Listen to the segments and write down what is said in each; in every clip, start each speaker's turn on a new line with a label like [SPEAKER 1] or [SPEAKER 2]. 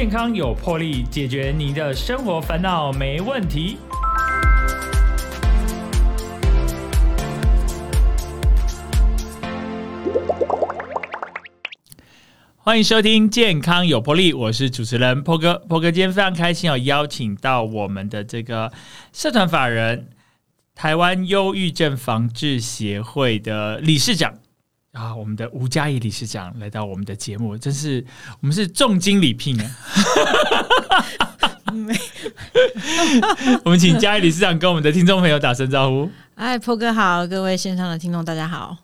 [SPEAKER 1] 健康有魄力，解决您的生活烦恼没问题。欢迎收听《健康有魄力》，我是主持人波哥。波哥今天非常开心，要邀请到我们的这个社团法人台湾忧郁症防治协会的理事长啊，我们的吴嘉怡理事长来到我们的节目，真是我们是重金礼聘啊！我们请嘉怡理事长跟我们的听众朋友打声招呼。
[SPEAKER 2] 哎，波哥好，各位线上的听众大家好。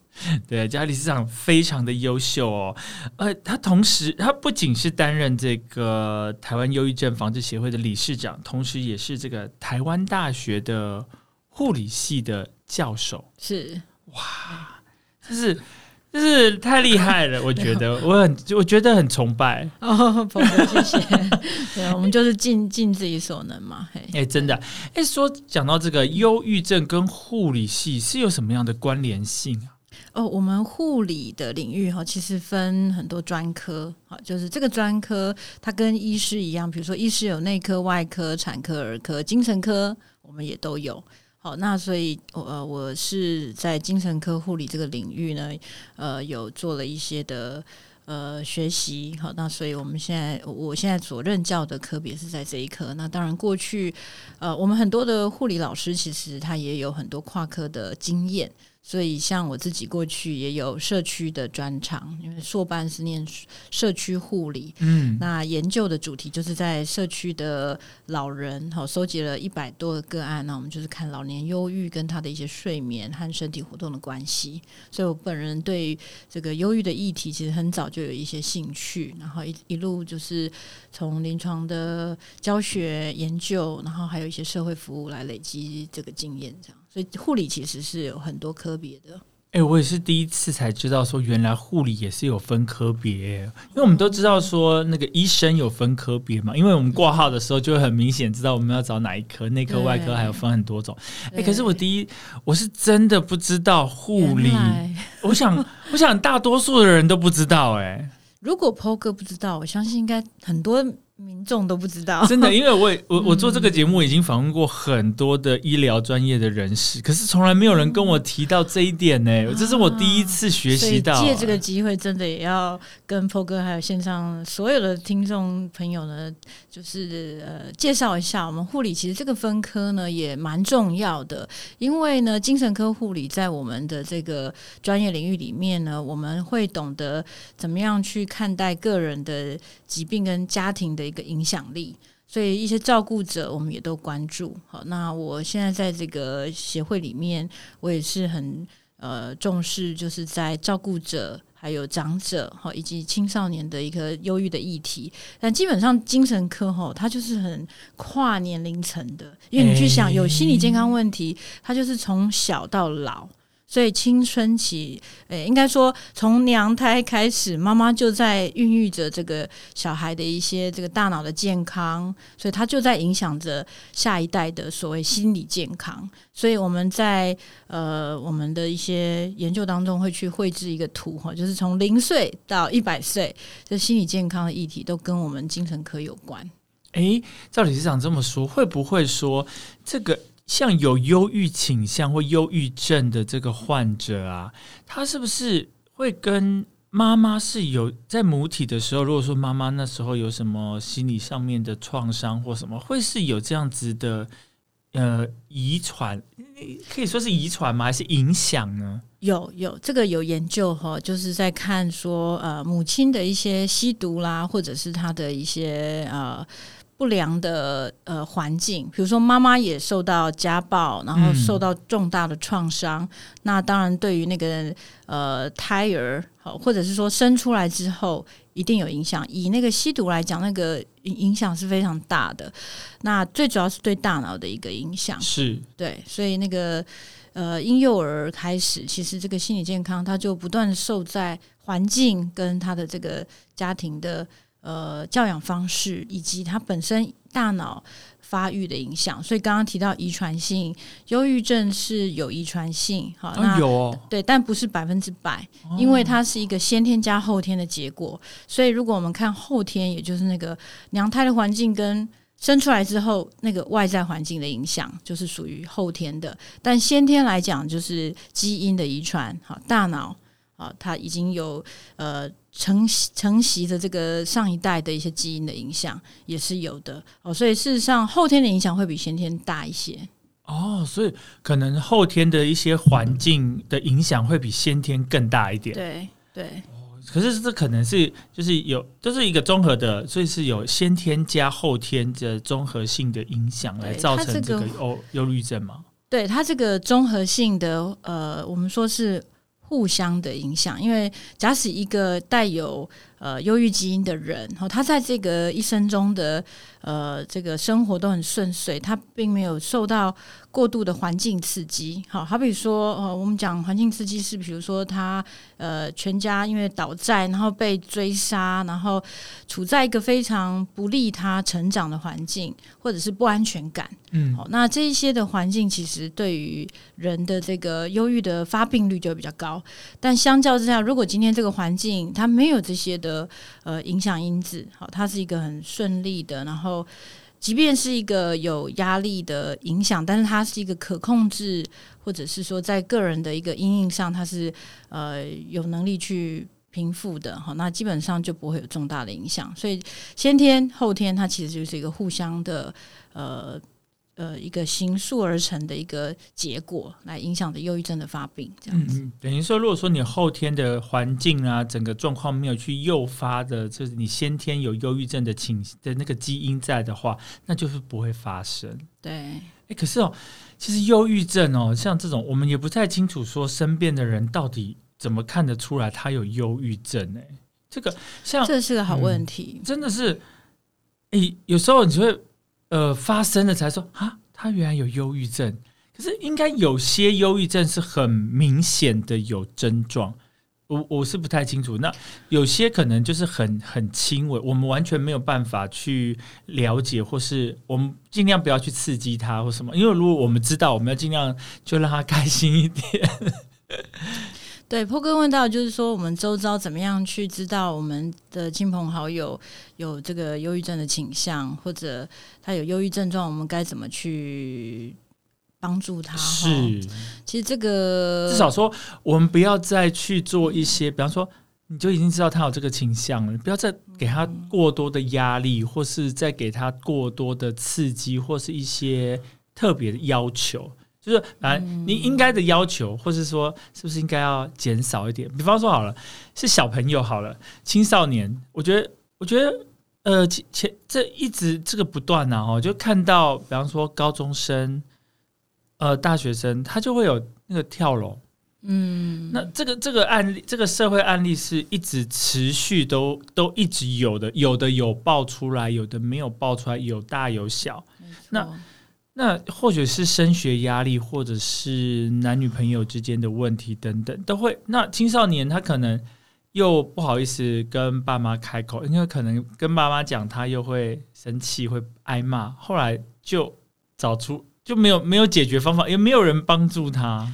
[SPEAKER 1] 对，嘉理事长非常的优秀哦，呃，他同时他不仅是担任这个台湾忧郁症防治协会的理事长，同时也是这个台湾大学的护理系的教授。
[SPEAKER 2] 是
[SPEAKER 1] 哇，就是就是太厉害了，我觉得我很我觉得很崇拜
[SPEAKER 2] 哦，谢谢。对，我们就是尽尽自己所能嘛。
[SPEAKER 1] 嘿哎，真的，哎，说讲到这个忧郁症跟护理系是有什么样的关联性啊？
[SPEAKER 2] 哦，我们护理的领域哈，其实分很多专科，好，就是这个专科它跟医师一样，比如说医师有内科、外科、产科、儿科、精神科，我们也都有。好，那所以呃，我是在精神科护理这个领域呢，呃，有做了一些的呃学习。好，那所以我们现在我现在所任教的科别是在这一科。那当然过去呃，我们很多的护理老师其实他也有很多跨科的经验。所以，像我自己过去也有社区的专长，因为硕班是念社区护理，嗯，那研究的主题就是在社区的老人，好，收集了一百多个个案，那我们就是看老年忧郁跟他的一些睡眠和身体活动的关系。所以我本人对这个忧郁的议题，其实很早就有一些兴趣，然后一一路就是从临床的教学研究，然后还有一些社会服务来累积这个经验，这样。所以护理其实是有很多科别的。
[SPEAKER 1] 哎，我也是第一次才知道说，原来护理也是有分科别。因为我们都知道说，那个医生有分科别嘛，因为我们挂号的时候就会很明显知道我们要找哪一科，内科、外科还有分很多种。哎，可是我第一我是真的不知道护理。我想，我想大多数的人都不知道。哎，
[SPEAKER 2] 如果 PO 哥不知道，我相信应该很多。民众都不知道，
[SPEAKER 1] 真的，因为我我我做这个节目已经访问过很多的医疗专业的人士，可是从来没有人跟我提到这一点呢，这是我第一次学习到。
[SPEAKER 2] 借这个机会，真的也要跟 PO 哥还有线上所有的听众朋友呢，就是呃介绍一下，我们护理其实这个分科呢也蛮重要的，因为呢精神科护理在我们的这个专业领域里面呢，我们会懂得怎么样去看待个人的疾病跟家庭的。一个影响力，所以一些照顾者我们也都关注。好，那我现在在这个协会里面，我也是很呃重视，就是在照顾者还有长者哈以及青少年的一个忧郁的议题。但基本上精神科哈，它就是很跨年龄层的，因为你去想有心理健康问题，它就是从小到老。所以青春期，诶，应该说从娘胎开始，妈妈就在孕育着这个小孩的一些这个大脑的健康，所以它就在影响着下一代的所谓心理健康。所以我们在呃我们的一些研究当中会去绘制一个图哈，就是从零岁到一百岁，这心理健康的议题都跟我们精神科有关。
[SPEAKER 1] 诶，赵理事长这么说，会不会说这个？像有忧郁倾向或忧郁症的这个患者啊，他是不是会跟妈妈是有在母体的时候，如果说妈妈那时候有什么心理上面的创伤或什么，会是有这样子的呃遗传，可以说是遗传吗？还是影响呢？
[SPEAKER 2] 有有这个有研究哈，就是在看说呃母亲的一些吸毒啦，或者是他的一些呃。不良的呃环境，比如说妈妈也受到家暴，然后受到重大的创伤，那当然对于那个呃胎儿，或者是说生出来之后，一定有影响。以那个吸毒来讲，那个影响是非常大的。那最主要是对大脑的一个影响，
[SPEAKER 1] 是
[SPEAKER 2] 对，所以那个呃婴幼儿开始，其实这个心理健康，他就不断受在环境跟他的这个家庭的。呃教养方式以及他本身大脑发育的影响。所以刚刚提到遗传性，忧郁症是有遗传性，好，那
[SPEAKER 1] 有哦，
[SPEAKER 2] 对，但不是百分之百，因为它是一个先天加后天的结果。所以如果我们看后天，也就是那个娘胎的环境跟生出来之后那个外在环境的影响，就是属于后天的。但先天来讲，就是基因的遗传，好，大脑啊，它已经有呃承承袭的这个上一代的一些基因的影响，也是有的哦。所以事实上，后天的影响会比先天大一些。
[SPEAKER 1] 哦，所以可能后天的一些环境的影响会比先天更大一点。
[SPEAKER 2] 对对。
[SPEAKER 1] 可是这可能是就是有，这是一个综合的，所以是有先天加后天的综合性的影响来造成这个忧忧郁症吗？
[SPEAKER 2] 对它这个综合性的，呃，我们说是互相的影响，因为假使一个带有呃忧郁基因的人，然后他在这个一生中的呃这个生活都很顺遂，他并没有受到。过度的环境刺激，好好比说，呃，我们讲环境刺激是，比如说他呃全家因为倒债，然后被追杀，然后处在一个非常不利他成长的环境，或者是不安全感，嗯，好，那这一些的环境其实对于人的这个忧郁的发病率就比较高。但相较之下，如果今天这个环境它没有这些的呃影响因子，好，它是一个很顺利的，然后。即便是一个有压力的影响，但是它是一个可控制，或者是说在个人的一个阴影上，它是呃有能力去平复的哈，那基本上就不会有重大的影响。所以先天后天它其实就是一个互相的呃。呃，一个形塑而成的一个结果，来影响的忧郁症的发病，这样子。
[SPEAKER 1] 等于说，如果说你后天的环境啊，整个状况没有去诱发的，就是你先天有忧郁症的情的那个基因在的话，那就是不会发生。
[SPEAKER 2] 对，
[SPEAKER 1] 哎，可是哦，其实忧郁症哦，像这种，我们也不太清楚说身边的人到底怎么看得出来他有忧郁症。哎，这个像
[SPEAKER 2] 这是个好问题，
[SPEAKER 1] 真的是，哎，有时候你会。呃，发生了才说啊，他原来有忧郁症。可是应该有些忧郁症是很明显的有症状，我我是不太清楚。那有些可能就是很很轻微，我们完全没有办法去了解，或是我们尽量不要去刺激他或什么。因为如果我们知道，我们要尽量就让他开心一点。
[SPEAKER 2] 对，坡哥问到，就是说我们周遭怎么样去知道我们的亲朋好友有这个忧郁症的倾向，或者他有忧郁症状，我们该怎么去帮助他？
[SPEAKER 1] 是，
[SPEAKER 2] 其实这个
[SPEAKER 1] 至少说，我们不要再去做一些，比方说，你就已经知道他有这个倾向了，不要再给他过多的压力，或是再给他过多的刺激，或是一些特别的要求。就是啊，你应该的要求，或是说，是不是应该要减少一点？比方说，好了，是小朋友好了，青少年，我觉得，我觉得，呃，前这一直这个不断呢，哦，就看到，比方说高中生，呃，大学生，他就会有那个跳楼，嗯，那这个这个案例，这个社会案例是一直持续都都一直有的，有的有爆出来，有的没有爆出来，有大有小，那。那或许是升学压力，或者是男女朋友之间的问题等等，都会。那青少年他可能又不好意思跟爸妈开口，因为可能跟爸妈讲，他又会生气，会挨骂。后来就找出就没有没有解决方法，也没有人帮助他。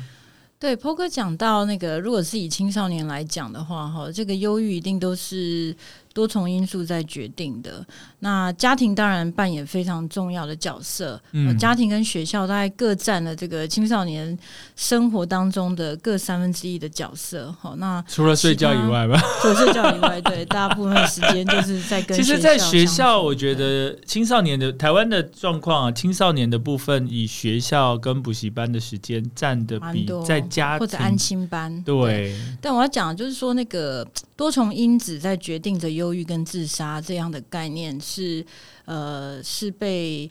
[SPEAKER 2] 对，坡哥讲到那个，如果是以青少年来讲的话，哈，这个忧郁一定都是。多重因素在决定的，那家庭当然扮演非常重要的角色。嗯，家庭跟学校大概各占了这个青少年生活当中的各三分之一的角色。好，那
[SPEAKER 1] 除了睡觉以外吧，
[SPEAKER 2] 除了睡觉以外，对，大部分时间就是在跟。
[SPEAKER 1] 其实，在学校，我觉得青少年的台湾的状况啊，青少年的部分以学校跟补习班的时间占的比在家
[SPEAKER 2] 或者安心班。
[SPEAKER 1] 对，
[SPEAKER 2] 但我要讲就是说那个。多重因子在决定着忧郁跟自杀这样的概念是呃是被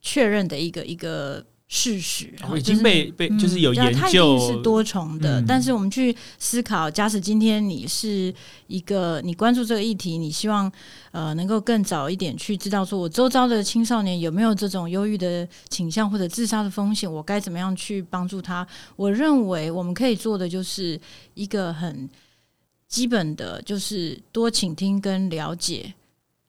[SPEAKER 2] 确认的一个一个事实，
[SPEAKER 1] 已经被被就是有研究
[SPEAKER 2] 是多重的。但是我们去思考，假使今天你是一个你关注这个议题，你希望呃能够更早一点去知道，说我周遭的青少年有没有这种忧郁的倾向或者自杀的风险，我该怎么样去帮助他？我认为我们可以做的就是一个很。基本的就是多倾听跟了解。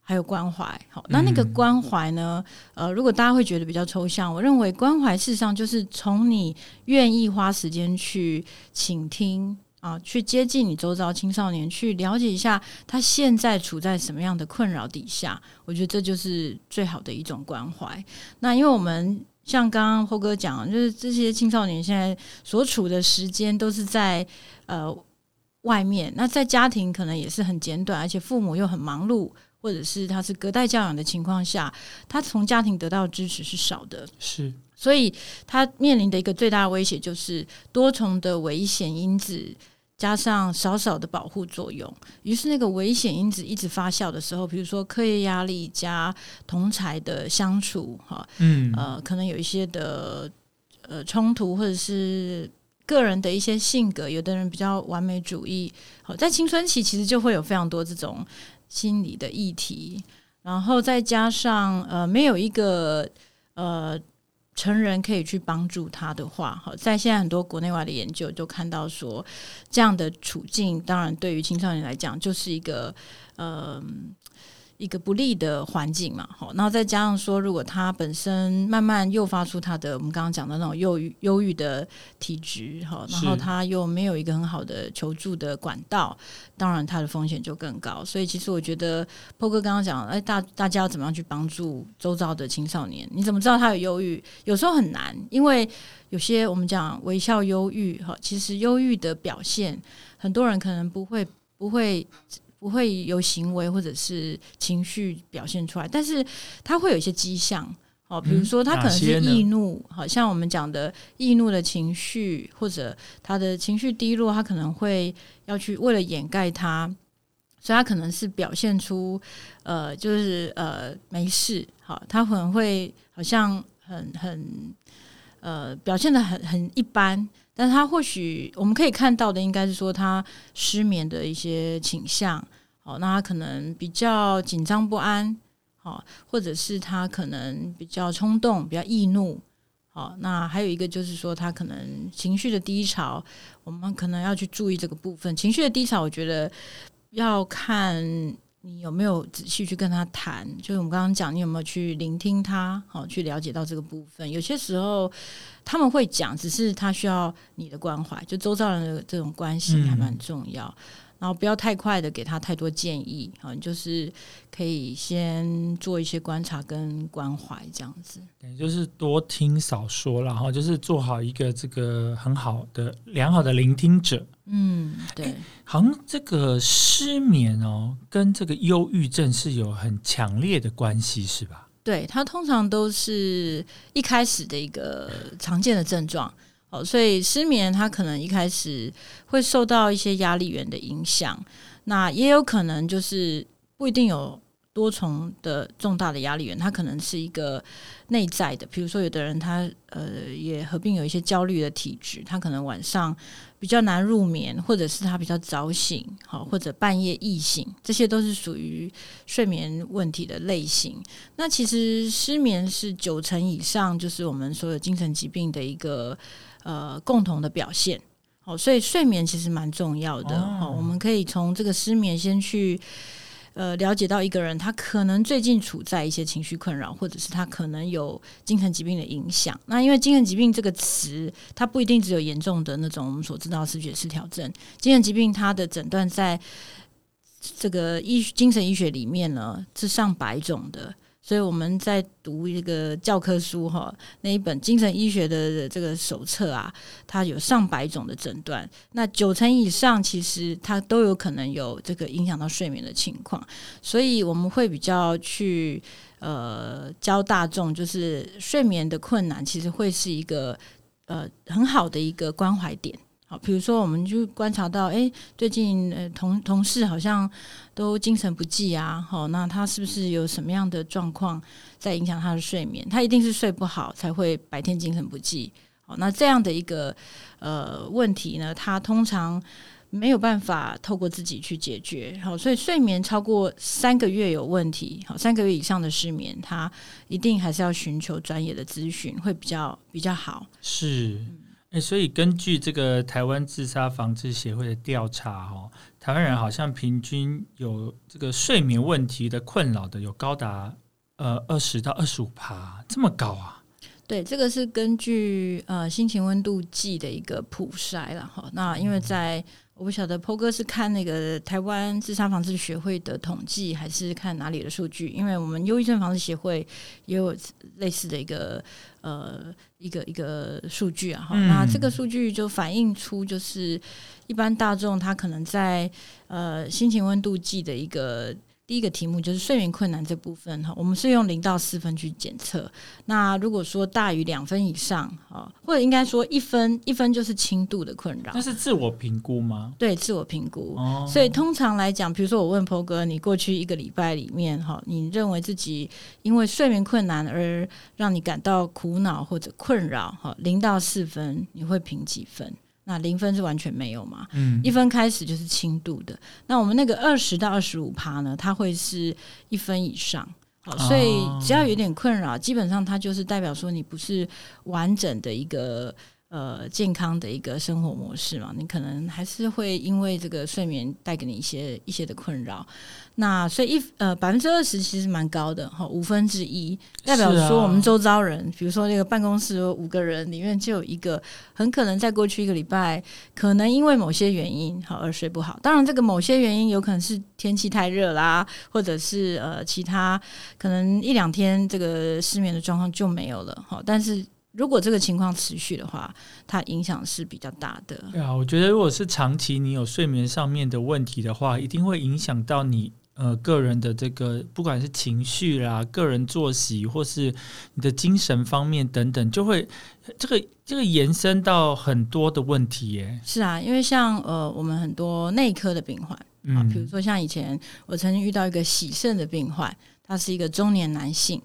[SPEAKER 2] 还有关怀，好，那那个关怀呢？呃，如果大家会觉得比较抽象，我认为关怀事实上就是从你愿意花时间去倾听啊，去接近你周遭青少年，去了解一下他现在处在什么样的困扰底下，我觉得这就是最好的一种关怀。那因为我们像刚刚侯哥讲，就是这些青少年现在所处的时间都是在呃外面，那在家庭可能也是很简短，而且父母又很忙碌。或者是他是隔代教养的情况下，他从家庭得到的支持是少的，
[SPEAKER 1] 是，
[SPEAKER 2] 所以他面临的一个最大的威胁就是多重的危险因子加上少少的保护作用。于是那个危险因子一直发酵的时候，比如说课业压力加同才的相处，哈，嗯，呃，可能有一些的呃冲突，或者是个人的一些性格，有的人比较完美主义，好，在青春期其实就会有非常多这种。心理的议题，然后再加上呃，没有一个呃成人可以去帮助他的话，好，在现在很多国内外的研究都看到说，这样的处境，当然对于青少年来讲，就是一个呃。一个不利的环境嘛，好，然后再加上说，如果他本身慢慢诱发出他的我们刚刚讲的那种忧郁、忧郁的体质，哈，然后他又没有一个很好的求助的管道，当然他的风险就更高。所以其实我觉得波哥刚刚讲，哎，大大家要怎么样去帮助周遭的青少年？你怎么知道他有忧郁？有时候很难，因为有些我们讲微笑忧郁，哈，其实忧郁的表现，很多人可能不会不会。不会有行为或者是情绪表现出来，但是他会有一些迹象。哦，比如说他可能是易怒，好像我们讲的易怒的情绪，或者他的情绪低落，他可能会要去为了掩盖他，所以他可能是表现出呃，就是呃没事，好，他可能会好像很很呃表现的很很一般。但他或许我们可以看到的，应该是说他失眠的一些倾向，哦，那他可能比较紧张不安，好，或者是他可能比较冲动、比较易怒，好，那还有一个就是说他可能情绪的低潮，我们可能要去注意这个部分。情绪的低潮，我觉得要看你有没有仔细去跟他谈，就是我们刚刚讲，你有没有去聆听他，好，去了解到这个部分。有些时候。他们会讲，只是他需要你的关怀，就周遭人的这种关系还蛮重要。然后不要太快的给他太多建议啊，就是可以先做一些观察跟关怀这样子。
[SPEAKER 1] 对，就是多听少说，然后就是做好一个这个很好的良好的聆听者。
[SPEAKER 2] 嗯，对。
[SPEAKER 1] 好像这个失眠哦，跟这个忧郁症是有很强烈的关系，是吧？
[SPEAKER 2] 对，它通常都是一开始的一个常见的症状，哦，所以失眠它可能一开始会受到一些压力源的影响，那也有可能就是不一定有。多重的重大的压力源，它可能是一个内在的，比如说有的人他呃也合并有一些焦虑的体质，他可能晚上比较难入眠，或者是他比较早醒，好或者半夜易醒，这些都是属于睡眠问题的类型。那其实失眠是九成以上，就是我们所有精神疾病的一个呃共同的表现。好，所以睡眠其实蛮重要的。好，我们可以从这个失眠先去。呃，了解到一个人他可能最近处在一些情绪困扰，或者是他可能有精神疾病的影响。那因为精神疾病这个词，它不一定只有严重的那种我们所知道视觉失调症。精神疾病它的诊断在这个医精神医学里面呢是上百种的。所以我们在读一个教科书哈，那一本精神医学的这个手册啊，它有上百种的诊断，那九成以上其实它都有可能有这个影响到睡眠的情况，所以我们会比较去呃教大众，就是睡眠的困难其实会是一个呃很好的一个关怀点。比如说，我们就观察到，哎，最近呃同同事好像都精神不济啊，好，那他是不是有什么样的状况在影响他的睡眠？他一定是睡不好才会白天精神不济。好，那这样的一个呃问题呢，他通常没有办法透过自己去解决。好，所以睡眠超过三个月有问题，好，三个月以上的失眠，他一定还是要寻求专业的咨询，会比较比较好。
[SPEAKER 1] 是。哎，所以根据这个台湾自杀防治协会的调查，哈，台湾人好像平均有这个睡眠问题的困扰的有高达呃二十到二十五趴，这么高啊？
[SPEAKER 2] 对，这个是根据呃心情温度计的一个普筛了哈。那因为在我不晓得 PO 哥是看那个台湾自杀防治学会的统计，还是看哪里的数据？因为我们忧郁症防治协会也有类似的一个呃一个一个数据啊。哈，那这个数据就反映出就是一般大众他可能在呃心情温度计的一个。第一个题目就是睡眠困难这部分哈，我们是用零到四分去检测。那如果说大于两分以上啊，或者应该说一分，一分就是轻度的困扰。
[SPEAKER 1] 那是自我评估吗？
[SPEAKER 2] 对，自我评估。所以通常来讲，比如说我问 PO 哥，你过去一个礼拜里面哈，你认为自己因为睡眠困难而让你感到苦恼或者困扰哈，零到四分，你会评几分？那零分是完全没有嘛？嗯，一分开始就是轻度的。那我们那个二十到二十五趴呢？它会是一分以上。好，所以只要有点困扰，基本上它就是代表说你不是完整的一个呃健康的一个生活模式嘛？你可能还是会因为这个睡眠带给你一些一些的困扰。那所以一呃百分之二十其实蛮高的哈，五分之一代表说我们周遭人，比如说那个办公室有五个人里面就有一个，很可能在过去一个礼拜，可能因为某些原因好而睡不好。当然这个某些原因有可能是天气太热啦，或者是呃其他可能一两天这个失眠的状况就没有了哈。但是如果这个情况持续的话，它影响是比较大的。
[SPEAKER 1] 对啊，我觉得如果是长期你有睡眠上面的问题的话，一定会影响到你。呃，个人的这个不管是情绪啦、个人作息，或是你的精神方面等等，就会这个这个延伸到很多的问题耶。
[SPEAKER 2] 是啊，因为像呃，我们很多内科的病患啊，比如说像以前我曾经遇到一个喜肾的病患，他是一个中年男性，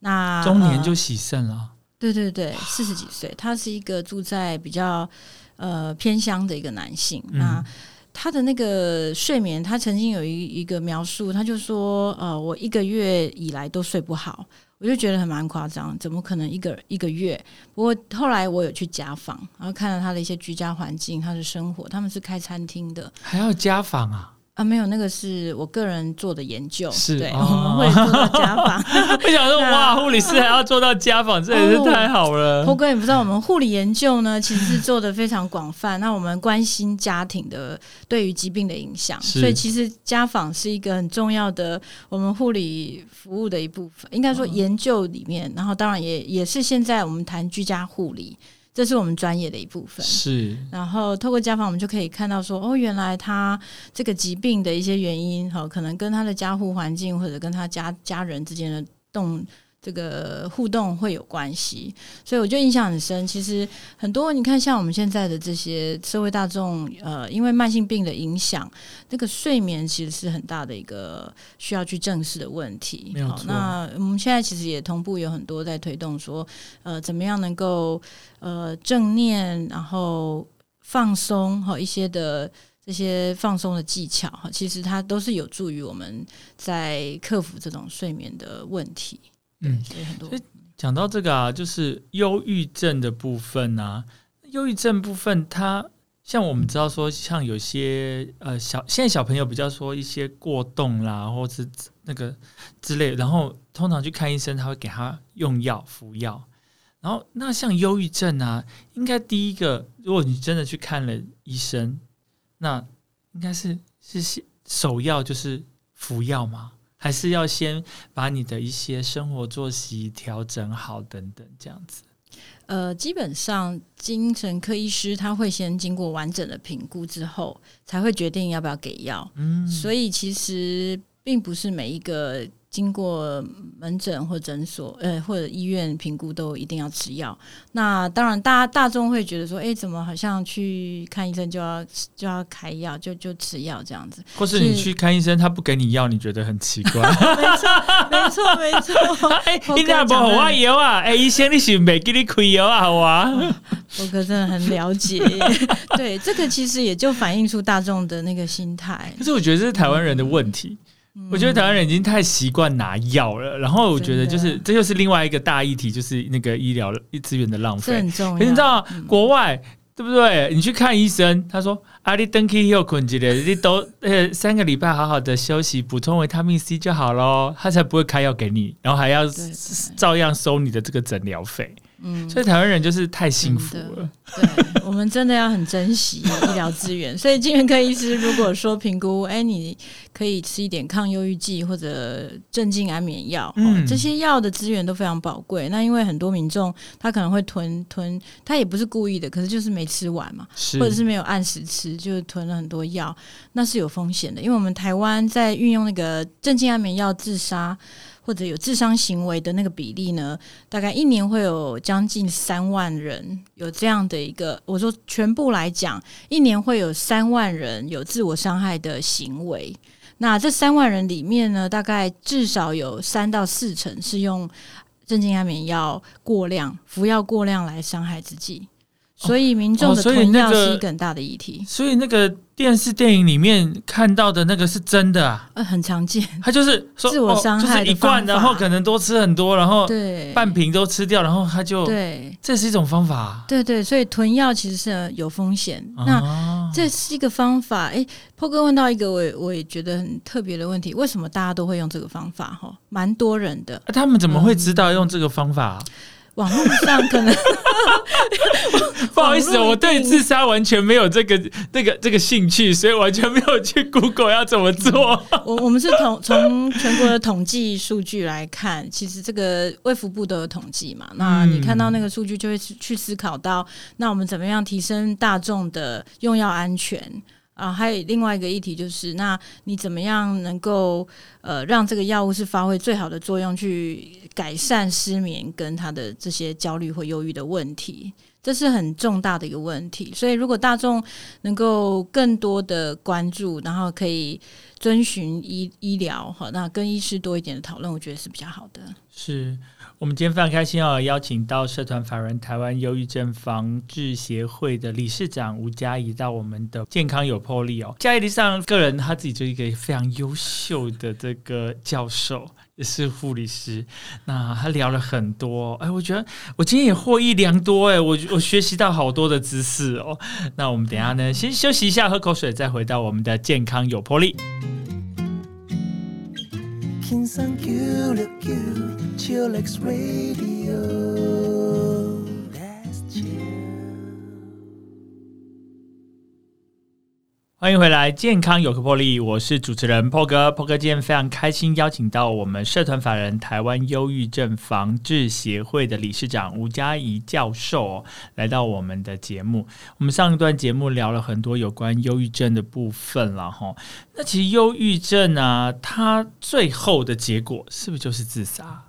[SPEAKER 2] 那
[SPEAKER 1] 中年就喜肾了？
[SPEAKER 2] 对对对，四十几岁，他是一个住在比较呃偏乡的一个男性，那。他的那个睡眠，他曾经有一一个描述，他就说：“呃，我一个月以来都睡不好。”我就觉得很蛮夸张，怎么可能一个一个月？不过后来我有去家访，然后看到他的一些居家环境，他的生活，他们是开餐厅的，
[SPEAKER 1] 还要家访啊。
[SPEAKER 2] 啊，没有，那个是我个人做的研究，是对，我们会做到家访。
[SPEAKER 1] 我想说，哇，护理师还要做到家访，这也是太好了。
[SPEAKER 2] 波哥，你不知道，我们护理研究呢，其实是做的非常广泛。那我们关心家庭的对于疾病的影响，所以其实家访是一个很重要的我们护理服务的一部分。应该说研究里面，然后当然也也是现在我们谈居家护理。这是我们专业的一部分，
[SPEAKER 1] 是。
[SPEAKER 2] 然后透过家访，我们就可以看到说，哦，原来他这个疾病的一些原因，哈，可能跟他的家户环境或者跟他家家人之间的动。这个互动会有关系，所以我就印象很深。其实很多你看，像我们现在的这些社会大众，呃，因为慢性病的影响，那个睡眠其实是很大的一个需要去正视的问题。
[SPEAKER 1] 好，
[SPEAKER 2] 那我们现在其实也同步有很多在推动，说呃，怎么样能够呃正念，然后放松和一些的这些放松的技巧哈，其实它都是有助于我们在克服这种睡眠的问题。嗯，所以很多。
[SPEAKER 1] 讲到这个啊，就是忧郁症的部分啊。忧郁症部分，它像我们知道说，像有些呃小现在小朋友比较说一些过动啦，或是那个之类，然后通常去看医生，他会给他用药服药。然后那像忧郁症啊，应该第一个，如果你真的去看了医生，那应该是是首要就是服药吗？还是要先把你的一些生活作息调整好，等等这样子。
[SPEAKER 2] 呃，基本上精神科医师他会先经过完整的评估之后，才会决定要不要给药。嗯，所以其实并不是每一个。经过门诊或诊所，呃，或者医院评估都一定要吃药。那当然，大家大众会觉得说，哎，怎么好像去看医生就要就要开药，就就吃药这样子？
[SPEAKER 1] 或是你去看医生，他不给你药，你觉得很奇怪？
[SPEAKER 2] 没错，没错，没错。
[SPEAKER 1] 哎，你那不我药啊？哎，医生，你是没给你开药啊？好啊，
[SPEAKER 2] 我可真的很了解。对，这个其实也就反映出大众的那个心态。
[SPEAKER 1] 可是我觉得这是台湾人的问题。我觉得台湾人已经太习惯拿药了，然后我觉得就是这又是另外一个大议题，就是那个医疗资源的浪费
[SPEAKER 2] 很重要。
[SPEAKER 1] 可你知道国外对不对？你去看医生，他说阿里登基又困起来，你都呃三个礼拜好好的休息，补充维他命 C 就好咯，他才不会开药给你，然后还要照样收你的这个诊疗费。嗯，所以台湾人就是太幸福了。
[SPEAKER 2] 对，我们真的要很珍惜医疗资源。所以，精神科医师如果说评估，哎，你可以吃一点抗忧郁剂或者镇静安眠药，嗯，这些药的资源都非常宝贵。那因为很多民众他可能会囤囤，他也不是故意的，可是就是没吃完嘛，或者是没有按时吃，就囤了很多药，那是有风险的。因为我们台湾在运用那个镇静安眠药自杀。或者有自伤行为的那个比例呢？大概一年会有将近三万人有这样的一个，我说全部来讲，一年会有三万人有自我伤害的行为。那这三万人里面呢，大概至少有三到四成是用镇静安眠药过量服药过量来伤害自己。所以民众的囤药是一个很大的议题。
[SPEAKER 1] 所以那个电视电影里面看到的那个是真的啊，
[SPEAKER 2] 呃，很常见。
[SPEAKER 1] 他就是
[SPEAKER 2] 自我伤害
[SPEAKER 1] 一罐，然后可能多吃很多，然后
[SPEAKER 2] 对
[SPEAKER 1] 半瓶都吃掉，然后他就
[SPEAKER 2] 对，
[SPEAKER 1] 这是一种方法。
[SPEAKER 2] 对对，所以囤药其实是有风险。那这是一个方法。哎，破哥问到一个我我也觉得很特别的问题：为什么大家都会用这个方法？哈，蛮多人的。
[SPEAKER 1] 他们怎么会知道用这个方法？
[SPEAKER 2] 网络上可能
[SPEAKER 1] 不好意思，我对自杀完全没有这个、这个、这个兴趣，所以完全没有去 Google 要怎么做。
[SPEAKER 2] 我我们是从从全国的统计数据来看，其实这个卫福部都有统计嘛。那你看到那个数据，就会去思考到，那我们怎么样提升大众的用药安全？啊，还有另外一个议题就是，那你怎么样能够呃让这个药物是发挥最好的作用，去改善失眠跟他的这些焦虑或忧郁的问题？这是很重大的一个问题。所以，如果大众能够更多的关注，然后可以遵循医医疗哈，那跟医师多一点的讨论，我觉得是比较好的。
[SPEAKER 1] 是。我们今天非常开心哦，邀请到社团法人台湾忧郁症防治协会的理事长吴嘉怡到我们的健康有魄力哦。嘉怡上个人他自己就是一个非常优秀的这个教授，也是护理师。那他聊了很多，哎，我觉得我今天也获益良多哎，我我学习到好多的知识哦。那我们等下呢，先休息一下，喝口水，再回到我们的健康有魄力。金山 Q 六 Q chillax radio。欢迎回来，健康有颗玻璃，我是主持人 Po 哥。Po 哥今天非常开心，邀请到我们社团法人台湾忧郁症防治协会的理事长吴嘉怡教授来到我们的节目。我们上一段节目聊了很多有关忧郁症的部分了哈。那其实忧郁症啊，它最后的结果是不是就是自杀？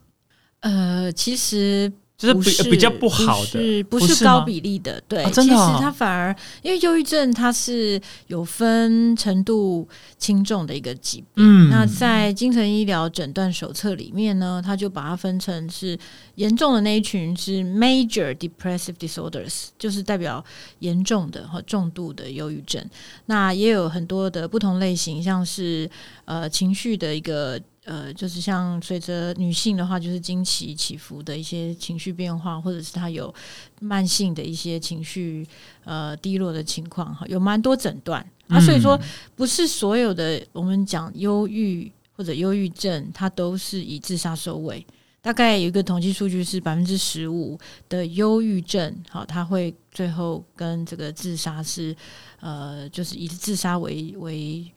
[SPEAKER 2] 呃，其实。
[SPEAKER 1] 就是比比较不好
[SPEAKER 2] 的，不是高比例的，对，
[SPEAKER 1] 其实
[SPEAKER 2] 它反而因为忧郁症它是有分程度轻重的一个疾病。嗯，那在精神医疗诊断手册里面呢，它就把它分成是严重的那一群是 major depressive disorders，就是代表严重的和重度的忧郁症。那也有很多的不同类型，像是呃情绪的一个。呃，就是像随着女性的话，就是经期起伏的一些情绪变化，或者是她有慢性的一些情绪呃低落的情况哈，有蛮多诊断啊。所以说，不是所有的我们讲忧郁或者忧郁症，它都是以自杀收尾。大概有一个统计数据是百分之十五的忧郁症，好，它会最后跟这个自杀是呃，就是以自杀为为。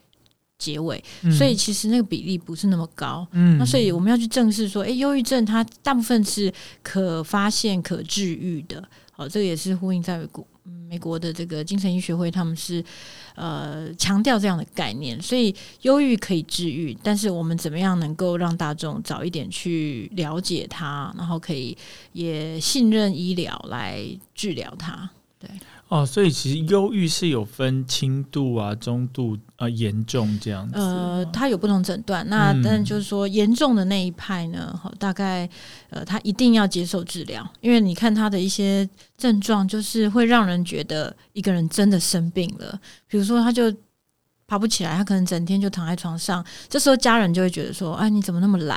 [SPEAKER 2] 结尾，所以其实那个比例不是那么高。嗯，那所以我们要去正视说，哎，忧郁症它大部分是可发现、可治愈的。好，这个也是呼应在美国美国的这个精神医学会，他们是呃强调这样的概念。所以忧郁可以治愈，但是我们怎么样能够让大众早一点去了解它，然后可以也信任医疗来治疗它？对。
[SPEAKER 1] 哦，所以其实忧郁是有分轻度啊、中度啊、严重这样子。
[SPEAKER 2] 呃，它有不同诊断。那但就是说，严重的那一派呢，大概呃，他一定要接受治疗，因为你看他的一些症状，就是会让人觉得一个人真的生病了。比如说，他就爬不起来，他可能整天就躺在床上。这时候家人就会觉得说：“哎，你怎么那么懒？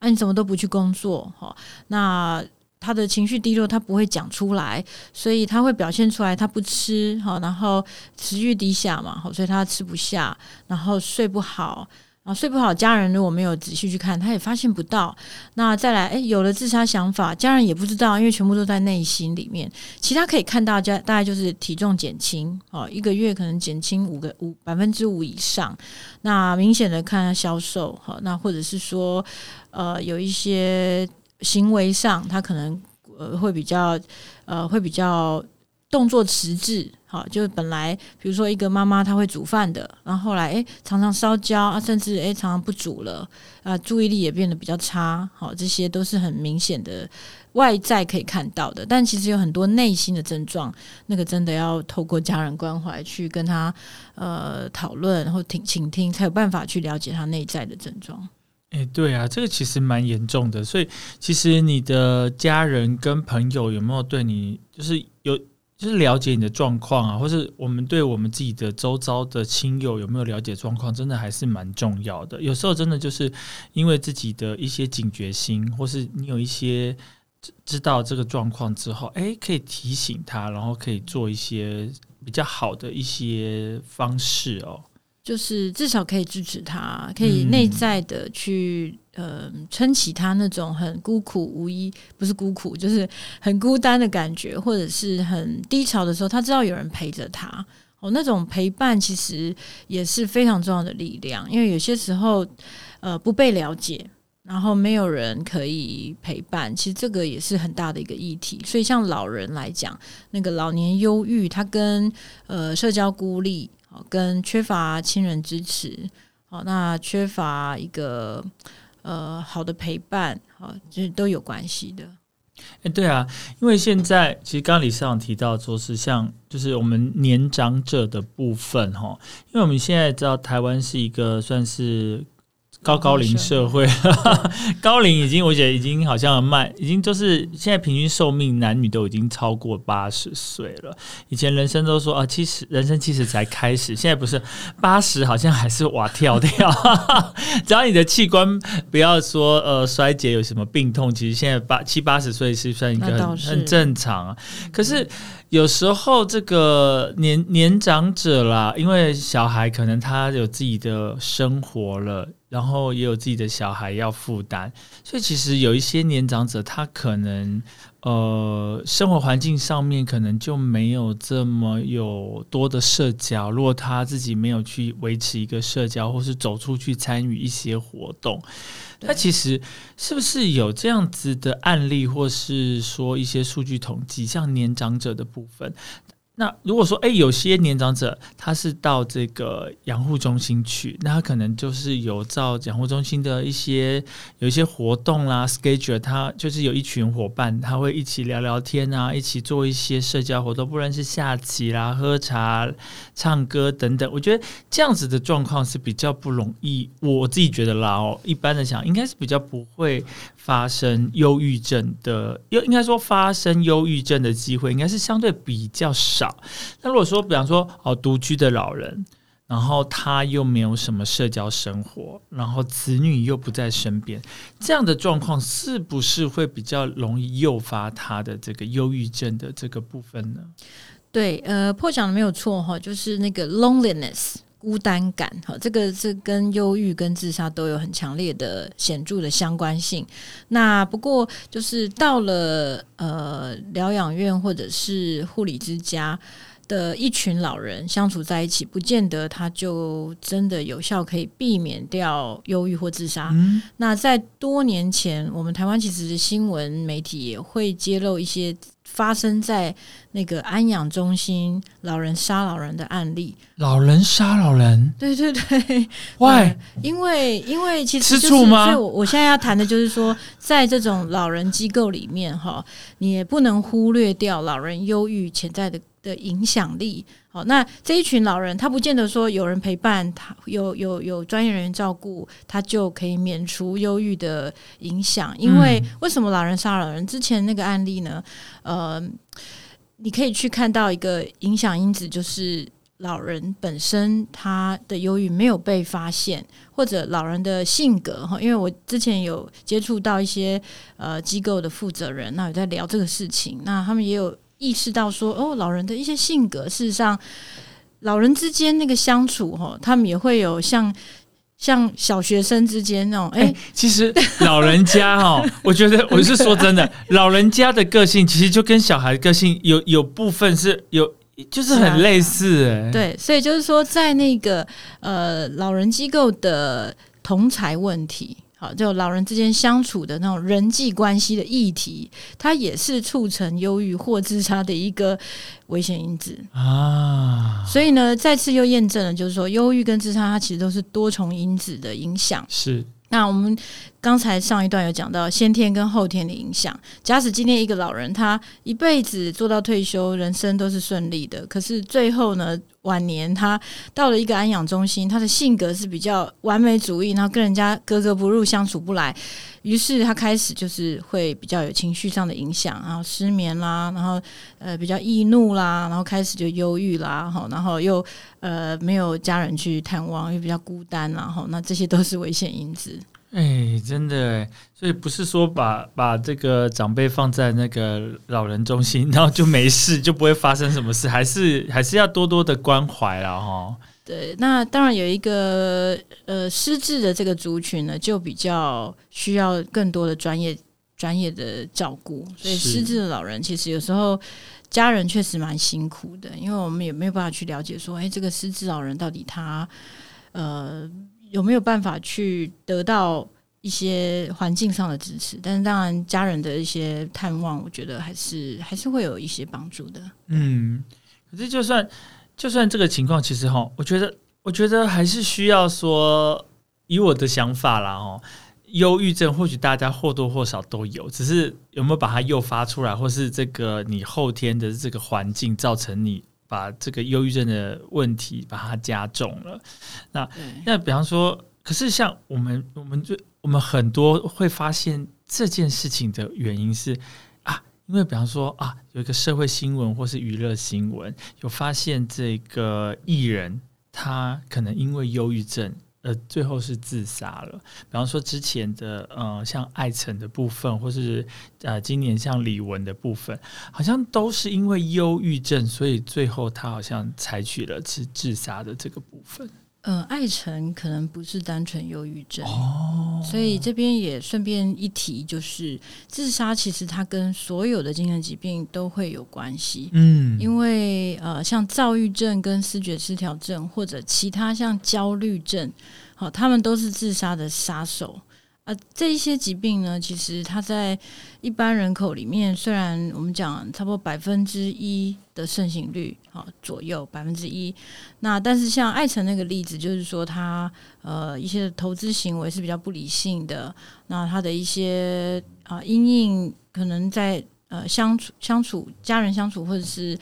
[SPEAKER 2] 啊，你怎么都不去工作？”哈，那他的情绪低落，他不会讲出来，所以他会表现出来，他不吃，哈，然后食欲低下嘛，好，所以他吃不下，然后睡不好。啊，睡不好，家人如果没有仔细去看，他也发现不到。那再来，诶，有了自杀想法，家人也不知道，因为全部都在内心里面。其他可以看到，家大概就是体重减轻，哦，一个月可能减轻五个五百分之五以上。那明显的看销售，哈，那或者是说，呃，有一些行为上，他可能呃会比较，呃，会比较。动作迟滞，好，就是本来比如说一个妈妈她会煮饭的，然后后来诶常常烧焦啊，甚至诶常常不煮了啊，注意力也变得比较差，好，这些都是很明显的外在可以看到的，但其实有很多内心的症状，那个真的要透过家人关怀去跟他呃讨论，然后听倾听，才有办法去了解他内在的症状。
[SPEAKER 1] 诶，对啊，这个其实蛮严重的，所以其实你的家人跟朋友有没有对你就是有？就是了解你的状况啊，或是我们对我们自己的周遭的亲友有没有了解状况，真的还是蛮重要的。有时候真的就是因为自己的一些警觉心，或是你有一些知道这个状况之后，哎，可以提醒他，然后可以做一些比较好的一些方式哦。
[SPEAKER 2] 就是至少可以支持他，可以内在的去呃撑起他那种很孤苦无依，不是孤苦，就是很孤单的感觉，或者是很低潮的时候，他知道有人陪着他。哦，那种陪伴其实也是非常重要的力量，因为有些时候呃不被了解，然后没有人可以陪伴，其实这个也是很大的一个议题。所以像老人来讲，那个老年忧郁，他跟呃社交孤立。跟缺乏亲人支持，好，那缺乏一个呃好的陪伴，好，这都有关系的。
[SPEAKER 1] 哎，对啊，因为现在其实刚刚李市长提到说是像就是我们年长者的部分哈，因为我们现在知道台湾是一个算是。高高龄社会，高龄已经，我觉得已经好像慢，已经就是现在平均寿命男女都已经超过八十岁了。以前人生都说啊，七十人生七十才开始，现在不是八十，好像还是哇跳跳。只要你的器官不要说呃衰竭，有什么病痛，其实现在八七八十岁是算一个很很正常啊。可是。有时候这个年年长者啦，因为小孩可能他有自己的生活了，然后也有自己的小孩要负担，所以其实有一些年长者他可能呃生活环境上面可能就没有这么有多的社交，如果他自己没有去维持一个社交，或是走出去参与一些活动。那其实是不是有这样子的案例，或是说一些数据统计，像年长者的部分？那如果说，哎，有些年长者他是到这个养护中心去，那他可能就是有照养护中心的一些有一些活动啦，schedule，他就是有一群伙伴，他会一起聊聊天啊，一起做一些社交活动，不论是下棋啦、喝茶、唱歌等等。我觉得这样子的状况是比较不容易，我自己觉得啦哦，一般的想应该是比较不会发生忧郁症的，又应该说发生忧郁症的机会应该是相对比较少。那如果说，比方说，哦，独居的老人，然后他又没有什么社交生活，然后子女又不在身边，这样的状况是不是会比较容易诱发他的这个忧郁症的这个部分呢？
[SPEAKER 2] 对，呃，破讲的没有错哈，就是那个 loneliness。孤单感，哈，这个是跟忧郁、跟自杀都有很强烈的、显著的相关性。那不过就是到了呃疗养院或者是护理之家的一群老人相处在一起，不见得他就真的有效可以避免掉忧郁或自杀。那在多年前，我们台湾其实新闻媒体也会揭露一些。发生在那个安养中心老人杀老人的案例，
[SPEAKER 1] 老人杀老人，
[SPEAKER 2] 对对对
[SPEAKER 1] ，Why？
[SPEAKER 2] 因为因为其实
[SPEAKER 1] 吃醋吗？
[SPEAKER 2] 所以我我现在要谈的就是说，在这种老人机构里面，哈，你也不能忽略掉老人忧郁潜在的的影响力。好，那这一群老人，他不见得说有人陪伴，他有有有专业人员照顾，他就可以免除忧郁的影响。因为为什么老人杀老人？之前那个案例呢？呃，你可以去看到一个影响因子，就是老人本身他的忧郁没有被发现，或者老人的性格哈，因为我之前有接触到一些呃机构的负责人，那有在聊这个事情，那他们也有意识到说，哦，老人的一些性格，事实上老人之间那个相处哈，他们也会有像。像小学生之间那种，哎，
[SPEAKER 1] 其实老人家哦，我觉得我是说真的，老人家的个性其实就跟小孩个性有有部分是有，就是很类似哎。
[SPEAKER 2] 对，所以就是说，在那个呃老人机构的同才问题。好，就老人之间相处的那种人际关系的议题，它也是促成忧郁或自杀的一个危险因子啊。所以呢，再次又验证了，就是说，忧郁跟自杀它其实都是多重因子的影响。
[SPEAKER 1] 是。
[SPEAKER 2] 那我们刚才上一段有讲到先天跟后天的影响。假使今天一个老人他一辈子做到退休，人生都是顺利的，可是最后呢，晚年他到了一个安养中心，他的性格是比较完美主义，然后跟人家格格不入，相处不来，于是他开始就是会比较有情绪上的影响，然后失眠啦，然后呃比较易怒啦，然后开始就忧郁啦，哈，然后又呃没有家人去探望，又比较孤单，然后那这些都是危险因子。
[SPEAKER 1] 哎，真的，所以不是说把把这个长辈放在那个老人中心，然后就没事，就不会发生什么事，还是还是要多多的关怀了哈。
[SPEAKER 2] 对，那当然有一个呃失智的这个族群呢，就比较需要更多的专业专业的照顾，所以失智的老人其实有时候家人确实蛮辛苦的，因为我们也没有办法去了解说，哎，这个失智老人到底他呃。有没有办法去得到一些环境上的支持？但是当然，家人的一些探望，我觉得还是还是会有一些帮助的。
[SPEAKER 1] 嗯，可是就算就算这个情况，其实哈，我觉得我觉得还是需要说，以我的想法啦，哦，忧郁症或许大家或多或少都有，只是有没有把它诱发出来，或是这个你后天的这个环境造成你。把这个忧郁症的问题把它加重了。那那比方说，可是像我们，我们就我们很多会发现这件事情的原因是啊，因为比方说啊，有一个社会新闻或是娱乐新闻，有发现这个艺人他可能因为忧郁症。呃，最后是自杀了。比方说之前的呃，像艾辰的部分，或是呃，今年像李玟的部分，好像都是因为忧郁症，所以最后他好像采取了是自杀的这个部分。
[SPEAKER 2] 呃，艾辰可能不是单纯忧郁症哦，所以这边也顺便一提，就是自杀其实它跟所有的精神疾病都会有关系。嗯，因为呃，像躁郁症跟思觉失调症或者其他像焦虑症，好，他们都是自杀的杀手。啊，这一些疾病呢，其实它在一般人口里面，虽然我们讲差不多百分之一的盛行率，好左右百分之一，那但是像艾辰那个例子，就是说他呃一些投资行为是比较不理性的，那他的一些啊阴影可能在呃相处相处家人相处或者是。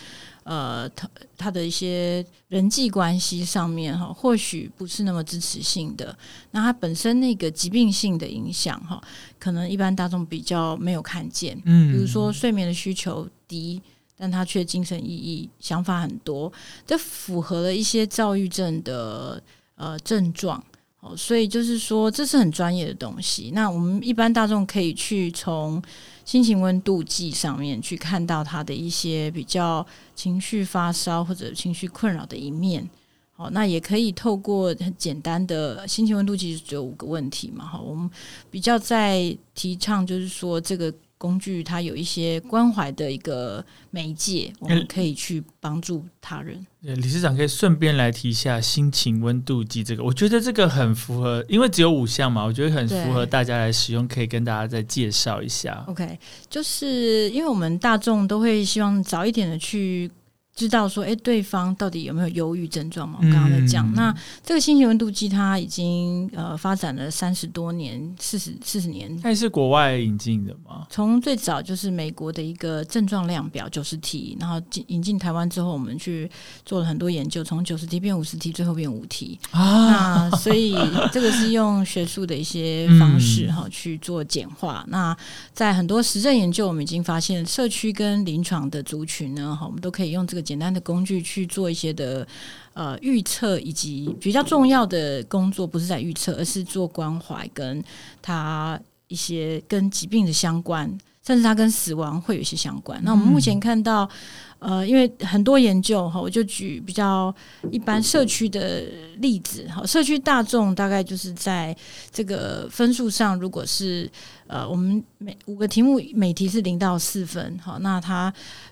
[SPEAKER 2] 呃，他他的一些人际关系上面哈，或许不是那么支持性的。那他本身那个疾病性的影响哈，可能一般大众比较没有看见。嗯，比如说睡眠的需求低，但他却精神奕奕，想法很多，这符合了一些躁郁症的呃症状。哦，所以就是说，这是很专业的东西。那我们一般大众可以去从心情温度计上面去看到他的一些比较情绪发烧或者情绪困扰的一面。好，那也可以透过很简单的心情温度计，只有五个问题嘛。好，我们比较在提倡就是说这个。工具它有一些关怀的一个媒介，我们可以去帮助他人。
[SPEAKER 1] 理事长可以顺便来提一下心情温度计这个，我觉得这个很符合，因为只有五项嘛，我觉得很符合大家来使用，可以跟大家再介绍一下。
[SPEAKER 2] OK，就是因为我们大众都会希望早一点的去。知道说，哎，对方到底有没有忧郁症状嘛？我刚刚在讲，那这个心情温度计它已经呃发展了三十多年，四十四十年。
[SPEAKER 1] 它是国外引进的吗？
[SPEAKER 2] 从最早就是美国的一个症状量表九十题，然后进引进台湾之后，我们去做了很多研究，从九十题变五十题，最后变五题啊。那所以这个是用学术的一些方式哈去做简化。那在很多实证研究，我们已经发现社区跟临床的族群呢，哈，我们都可以用这个。简单的工具去做一些的呃预测，以及比较重要的工作，不是在预测，而是做关怀，跟他一些跟疾病的相关，甚至他跟死亡会有一些相关。那我们目前看到。呃，因为很多研究哈，我就举比较一般社区的例子哈，社区大众大概就是在这个分数上，如果是呃，我们每五个题目每题是零到四分，好，那它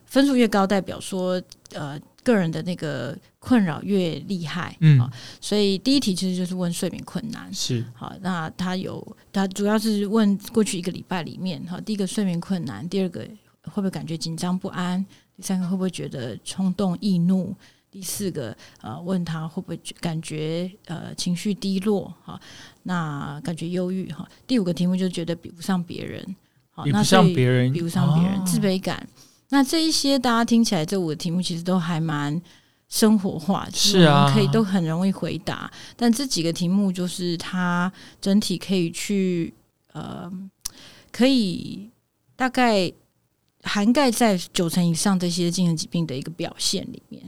[SPEAKER 2] 分数越高，代表说呃个人的那个困扰越厉害，嗯，所以第一题其实就是问睡眠困难，
[SPEAKER 1] 是
[SPEAKER 2] 好，那他有他主要是问过去一个礼拜里面哈，第一个睡眠困难，第二个会不会感觉紧张不安。第三个会不会觉得冲动易怒？第四个呃，问他会不会感觉呃情绪低落？哈，那感觉忧郁哈。第五个题目就觉得比不上别人，
[SPEAKER 1] 好，比不上别人，
[SPEAKER 2] 比不上别人，自卑感。那这一些大家听起来这五个题目其实都还蛮生活化，
[SPEAKER 1] 是啊，
[SPEAKER 2] 可以都很容易回答。但这几个题目就是它整体可以去呃，可以大概。涵盖在九成以上这些精神疾病的一个表现里面，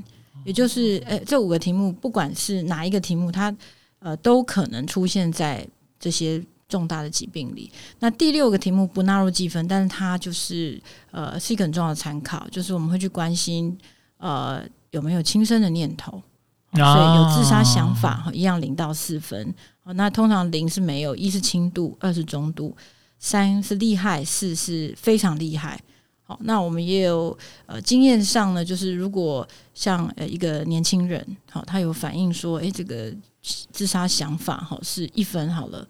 [SPEAKER 2] 也就是呃，这五个题目，不管是哪一个题目，它呃都可能出现在这些重大的疾病里。那第六个题目不纳入计分，但是它就是呃是一个很重要的参考，就是我们会去关心呃有没有轻生的念头，所以有自杀想法一样零到四分。那通常零是没有，一是轻度，二是中度，三是厉害，四是非常厉害。好那我们也有呃经验上呢，就是如果像呃一个年轻人，好，他有反映说，哎，这个自杀想法哈是一分好了，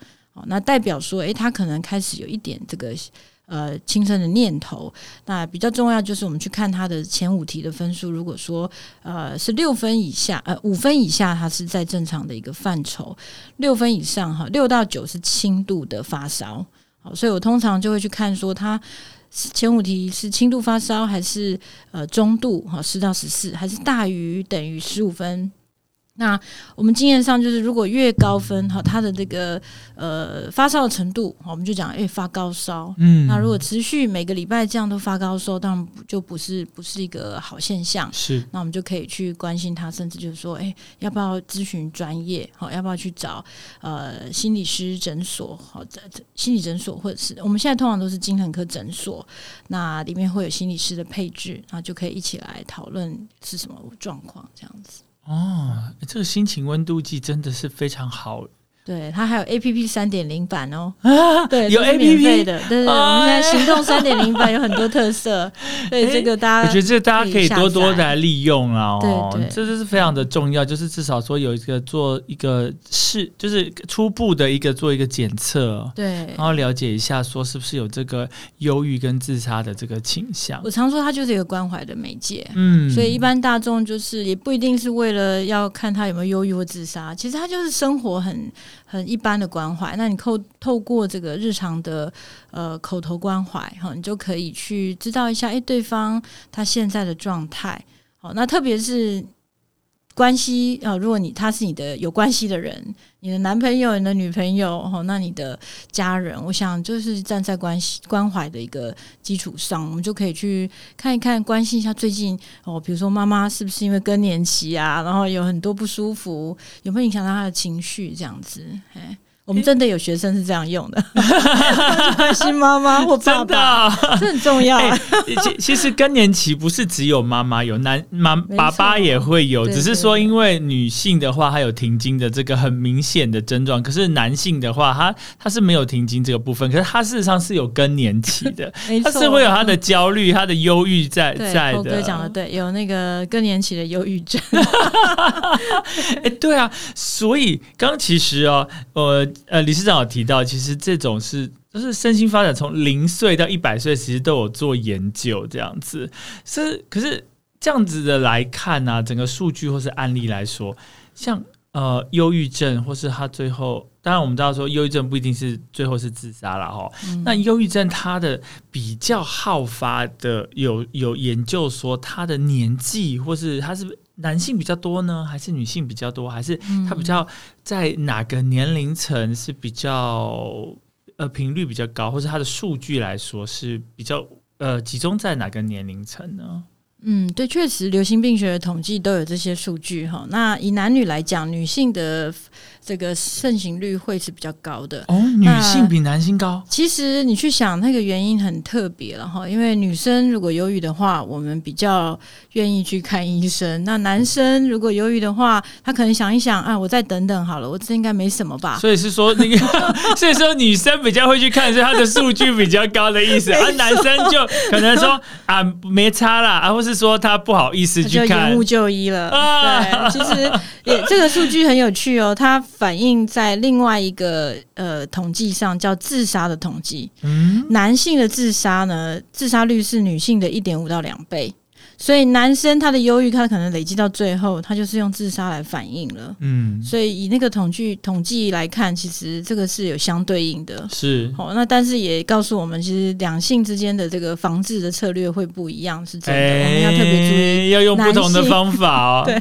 [SPEAKER 2] 那代表说，哎，他可能开始有一点这个呃轻生的念头。那比较重要就是我们去看他的前五题的分数，如果说呃是六分以下，呃五分以下，他是在正常的一个范畴；六分以上哈，六到九是轻度的发烧。好，所以我通常就会去看说他。前五题是轻度发烧还是呃中度哈十到十四还是大于等于十五分？那我们经验上就是，如果越高分哈，他的这个呃发烧的程度，我们就讲哎发高烧。嗯，那如果持续每个礼拜这样都发高烧，当然就不是不是一个好现象。
[SPEAKER 1] 是，
[SPEAKER 2] 那我们就可以去关心他，甚至就是说，哎，要不要咨询专业？好，要不要去找呃心理师诊所？好，在心理诊所或者是我们现在通常都是精神科诊所，那里面会有心理师的配置，然后就可以一起来讨论是什么状况这样子。
[SPEAKER 1] 哦，这个心情温度计真的是非常好。
[SPEAKER 2] 对，它还有 A P P 三点零版哦。对，
[SPEAKER 1] 有 A P P
[SPEAKER 2] 的，对对。我们现在行动三点零版有很多特色，对这个大
[SPEAKER 1] 家，我觉得这大家可以多多来利用啊。
[SPEAKER 2] 哦，
[SPEAKER 1] 这就是非常的重要，就是至少说有一个做一个试，就是初步的一个做一个检测，
[SPEAKER 2] 对，
[SPEAKER 1] 然后了解一下说是不是有这个忧郁跟自杀的这个倾向。
[SPEAKER 2] 我常说它就是一个关怀的媒介，嗯，所以一般大众就是也不一定是为了要看他有没有忧郁或自杀，其实他就是生活很。很一般的关怀，那你透透过这个日常的呃口头关怀哈，你就可以去知道一下，哎，对方他现在的状态，好，那特别是。关系啊，如果你他是你的有关系的人，你的男朋友、你的女朋友，哦，那你的家人，我想就是站在关系关怀的一个基础上，我们就可以去看一看，关心一下最近哦，比如说妈妈是不是因为更年期啊，然后有很多不舒服，有没有影响到她的情绪这样子？哎。我们真的有学生是这样用的，关心妈妈或爸爸，这很重要。
[SPEAKER 1] 其其实更年期不是只有妈妈有，男妈爸爸也会有，只是说因为女性的话，她有停经的这个很明显的症状，可是男性的话，他他是没有停经这个部分，可是他事实上是有更年期的，他是会有他的焦虑、他的忧郁在在的。
[SPEAKER 2] 哥讲的对，有那个更年期的忧郁症。
[SPEAKER 1] 哎，对啊，所以刚其实哦，呃。呃，理事长有提到，其实这种是就是身心发展从零岁到一百岁，其实都有做研究这样子。是，可是这样子的来看呢，整个数据或是案例来说，像呃忧郁症，或是他最后，当然我们知道说忧郁症不一定是最后是自杀了哈。那忧郁症它的比较好发的，有有研究说他的年纪，或是他是。男性比较多呢，还是女性比较多？还是他比较在哪个年龄层是比较呃频率比较高，或者他的数据来说是比较呃集中在哪个年龄层呢？
[SPEAKER 2] 嗯，对，确实，流行病学的统计都有这些数据哈。那以男女来讲，女性的这个盛行率会是比较高的
[SPEAKER 1] 哦，女性比男性高。
[SPEAKER 2] 其实你去想，那个原因很特别了哈。因为女生如果忧郁的话，我们比较愿意去看医生；那男生如果忧郁的话，他可能想一想啊，我再等等好了，我这应该没什么吧。
[SPEAKER 1] 所以是说那个，所以说女生比较会去看，是他的数据比较高的意思，而男生就可能说啊，没差啦，啊，或是。是说他不好意思去看，
[SPEAKER 2] 延误就医了。对，其实也这个数据很有趣哦，它反映在另外一个呃统计上，叫自杀的统计。嗯，男性的自杀呢，自杀率是女性的一点五到两倍。所以男生他的忧郁，他可能累积到最后，他就是用自杀来反映了。嗯，所以以那个统计统计来看，其实这个是有相对应的。
[SPEAKER 1] 是，
[SPEAKER 2] 好，那但是也告诉我们，其实两性之间的这个防治的策略会不一样，是真的。我们要特别注意，
[SPEAKER 1] 要用不同的方法
[SPEAKER 2] 哦。对，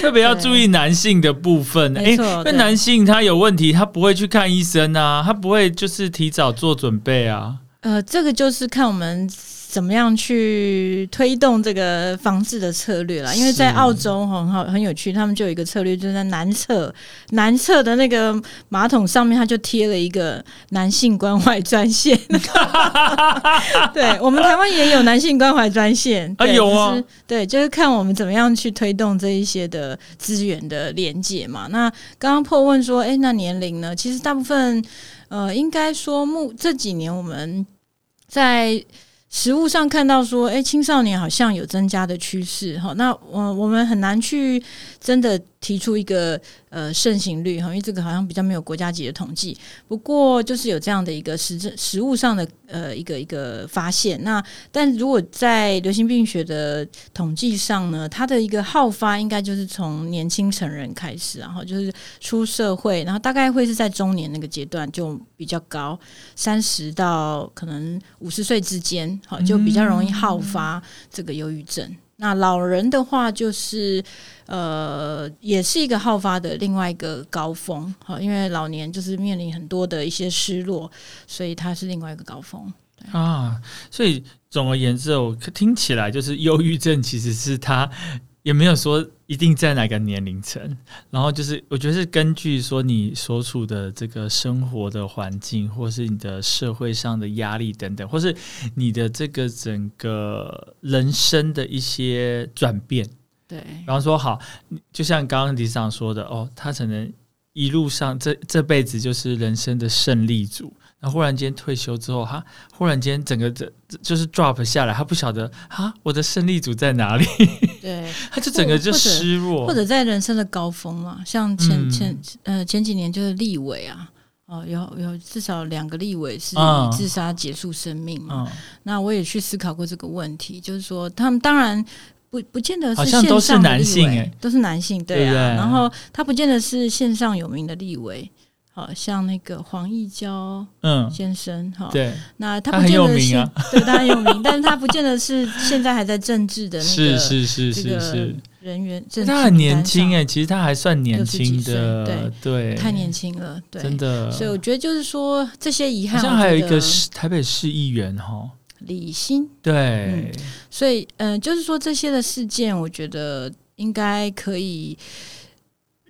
[SPEAKER 1] 特别要注意男性的部分。
[SPEAKER 2] 没错，
[SPEAKER 1] 那男性他有问题，他不会去看医生啊，他不会就是提早做准备啊。
[SPEAKER 2] 呃，这个就是看我们。怎么样去推动这个防治的策略啦？因为在澳洲很好很有趣，他们就有一个策略，就是在男厕男厕的那个马桶上面，他就贴了一个男性关怀专线。对我们台湾也有男性关怀专线
[SPEAKER 1] 啊，有啊，
[SPEAKER 2] 对，就是看我们怎么样去推动这一些的资源的连接嘛。那刚刚破问说，哎，那年龄呢？其实大部分呃，应该说目这几年我们在。实物上看到说，哎，青少年好像有增加的趋势，哈，那我我们很难去真的。提出一个呃盛行率哈，因为这个好像比较没有国家级的统计。不过就是有这样的一个实证实物上的呃一个一个发现。那但如果在流行病学的统计上呢，它的一个好发应该就是从年轻成人开始，然后就是出社会，然后大概会是在中年那个阶段就比较高，三十到可能五十岁之间，好就比较容易好发这个忧郁症。那老人的话，就是呃，也是一个好发的另外一个高峰，哈，因为老年就是面临很多的一些失落，所以它是另外一个高峰
[SPEAKER 1] 啊。所以总而言之，我听起来就是忧郁症其实是他。也没有说一定在哪个年龄层，然后就是我觉得是根据说你所处的这个生活的环境，或是你的社会上的压力等等，或是你的这个整个人生的一些转变。
[SPEAKER 2] 对，
[SPEAKER 1] 然后说好，就像刚刚李长说的，哦，他可能一路上这这辈子就是人生的胜利组。那忽然间退休之后，他忽然间整个这就是 drop 下来，他不晓得啊，我的胜利组在哪里？
[SPEAKER 2] 对，
[SPEAKER 1] 他就整个就失落，
[SPEAKER 2] 或者在人生的高峰嘛，像前前呃前几年就是立委啊，哦，有有至少两个立委是以自杀结束生命嘛。那我也去思考过这个问题，就是说他们当然不不见得是线上
[SPEAKER 1] 男性，哎，
[SPEAKER 2] 都是男性，对啊。然后他不见得是线上有名的立委。好像那个黄义交嗯先生哈，
[SPEAKER 1] 对，
[SPEAKER 2] 那他不见得是对他很有名，但是他不见得是现在还在政治的那
[SPEAKER 1] 个是是是是是
[SPEAKER 2] 人员，
[SPEAKER 1] 他很年轻哎，其实他还算年轻的，
[SPEAKER 2] 对
[SPEAKER 1] 对，
[SPEAKER 2] 太年轻了，对，
[SPEAKER 1] 真的。
[SPEAKER 2] 所以我觉得就是说这些遗憾，
[SPEAKER 1] 好像还有一个是台北市议员哈
[SPEAKER 2] 李欣，
[SPEAKER 1] 对，
[SPEAKER 2] 所以嗯，就是说这些的事件，我觉得应该可以。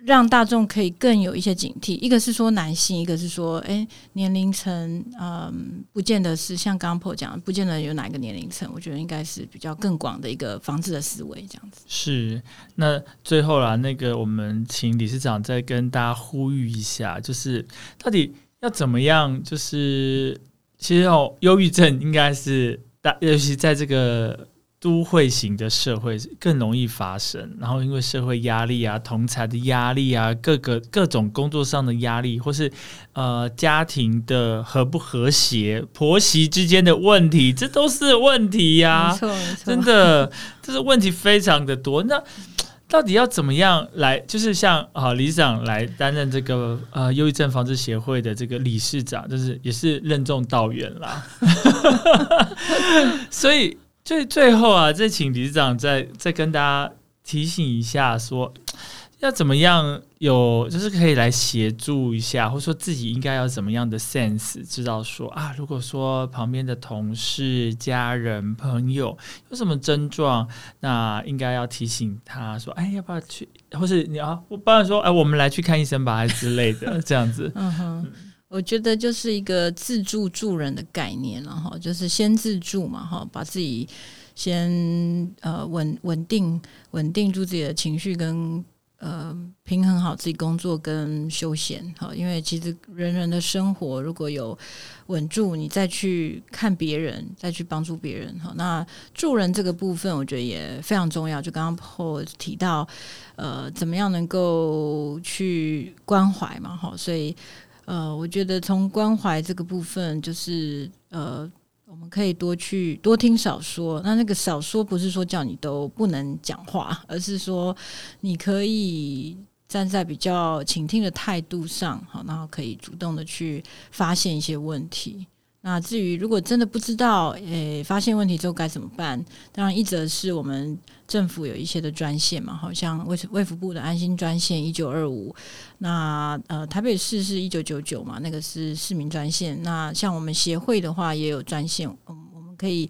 [SPEAKER 2] 让大众可以更有一些警惕，一个是说男性，一个是说，哎，年龄层，嗯，不见得是像刚刚破讲，不见得有哪一个年龄层，我觉得应该是比较更广的一个防治的思维，这样子。
[SPEAKER 1] 是，那最后啦，那个我们请理事长再跟大家呼吁一下，就是到底要怎么样？就是其实哦，忧郁症应该是大，尤其在这个。都会型的社会更容易发生，然后因为社会压力啊、同才的压力啊、各个各种工作上的压力，或是呃家庭的和不和谐、婆媳之间的问题，这都是问题呀。真的，这是问题非常的多。那到底要怎么样来？就是像啊，理事长来担任这个呃忧郁症防治协会的这个理事长，就是也是任重道远啦。所以。最最后啊，再请理事长再再跟大家提醒一下，说，要怎么样有就是可以来协助一下，或者说自己应该要怎么样的 sense，知道说啊，如果说旁边的同事、家人、朋友有什么症状，那应该要提醒他说，哎，要不要去，或是你啊我帮你说，哎，我们来去看医生吧，之类的，这样子。
[SPEAKER 2] 嗯哼。我觉得就是一个自助助人的概念了哈，就是先自助嘛哈，把自己先呃稳稳定稳定住自己的情绪跟呃平衡好自己工作跟休闲哈，因为其实人人的生活如果有稳住，你再去看别人，再去帮助别人哈，那助人这个部分我觉得也非常重要。就刚刚破提到呃，怎么样能够去关怀嘛哈，所以。呃，我觉得从关怀这个部分，就是呃，我们可以多去多听少说。那那个少说不是说叫你都不能讲话，而是说你可以站在比较倾听的态度上，好，然后可以主动的去发现一些问题。那至于如果真的不知道，诶，发现问题之后该怎么办？当然，一则是我们政府有一些的专线嘛，好像卫卫福部的安心专线一九二五，那呃台北市是一九九九嘛，那个是市民专线。那像我们协会的话也有专线，嗯，我们可以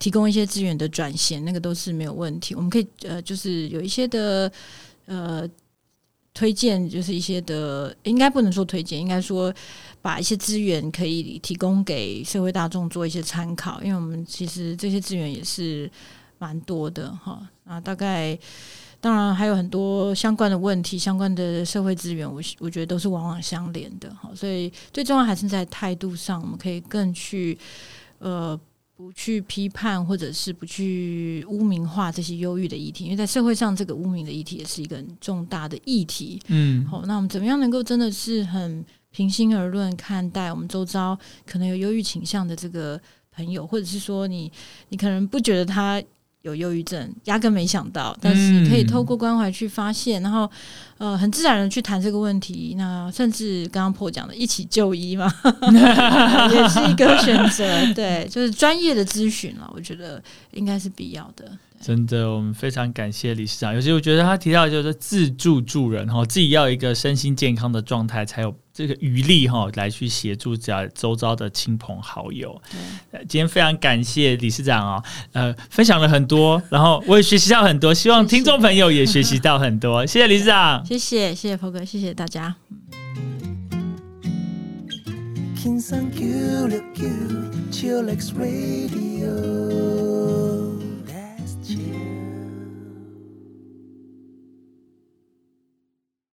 [SPEAKER 2] 提供一些资源的转线，那个都是没有问题。我们可以呃，就是有一些的呃。推荐就是一些的，应该不能说推荐，应该说把一些资源可以提供给社会大众做一些参考，因为我们其实这些资源也是蛮多的哈。啊，大概当然还有很多相关的问题，相关的社会资源，我我觉得都是往往相连的哈。所以最重要还是在态度上，我们可以更去呃。不去批判，或者是不去污名化这些忧郁的议题，因为在社会上，这个污名的议题也是一个很重大的议题。嗯，好，那我们怎么样能够真的是很平心而论看待我们周遭可能有忧郁倾向的这个朋友，或者是说你你可能不觉得他。有忧郁症，压根没想到，但是可以透过关怀去发现，然后呃，很自然的去谈这个问题。那甚至刚刚破讲的一起就医嘛，也是一个选择。对，就是专业的咨询了，我觉得应该是必要的。
[SPEAKER 1] 真的，我们非常感谢理事长。尤其我觉得他提到就是自助助人哈，自己要一个身心健康的状态，才有这个余力哈，来去协助家周遭的亲朋好友。对，今天非常感谢理事长哦，呃，分享了很多，然后我也学习到很多，希望听众朋友也学习到很多。谢谢理事长，
[SPEAKER 2] 谢谢谢谢鹏哥，谢谢大家。